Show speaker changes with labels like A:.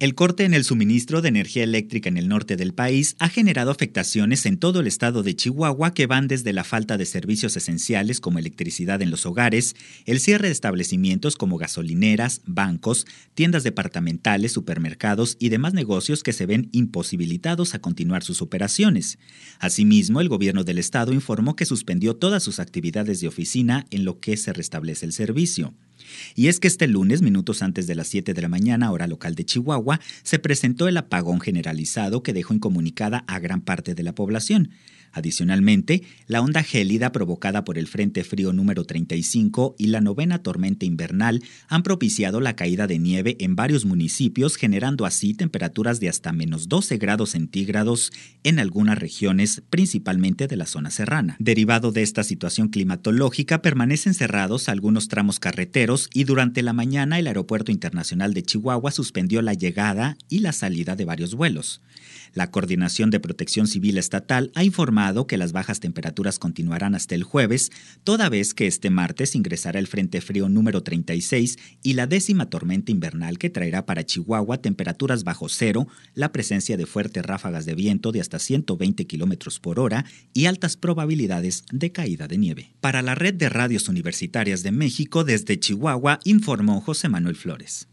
A: El corte en el suministro de energía eléctrica en el norte del país ha generado afectaciones en todo el estado de Chihuahua que van desde la falta de servicios esenciales como electricidad en los hogares, el cierre de establecimientos como gasolineras, bancos, tiendas departamentales, supermercados y demás negocios que se ven imposibilitados a continuar sus operaciones. Asimismo, el gobierno del estado informó que suspendió todas sus actividades de oficina en lo que se restablece el servicio. Y es que este lunes, minutos antes de las 7 de la mañana, hora local de Chihuahua, se presentó el apagón generalizado que dejó incomunicada a gran parte de la población. Adicionalmente, la onda gélida provocada por el Frente Frío número 35 y la novena tormenta invernal han propiciado la caída de nieve en varios municipios, generando así temperaturas de hasta menos 12 grados centígrados en algunas regiones, principalmente de la zona serrana. Derivado de esta situación climatológica, permanecen cerrados algunos tramos carreteros y durante la mañana el Aeropuerto Internacional de Chihuahua suspendió la llegada y la salida de varios vuelos. La Coordinación de Protección Civil Estatal ha informado que las bajas temperaturas continuarán hasta el jueves, toda vez que este martes ingresará el Frente Frío número 36 y la décima tormenta invernal que traerá para Chihuahua temperaturas bajo cero, la presencia de fuertes ráfagas de viento de hasta 120 kilómetros por hora y altas probabilidades de caída de nieve. Para la red de radios universitarias de México, desde Chihuahua, informó José Manuel Flores.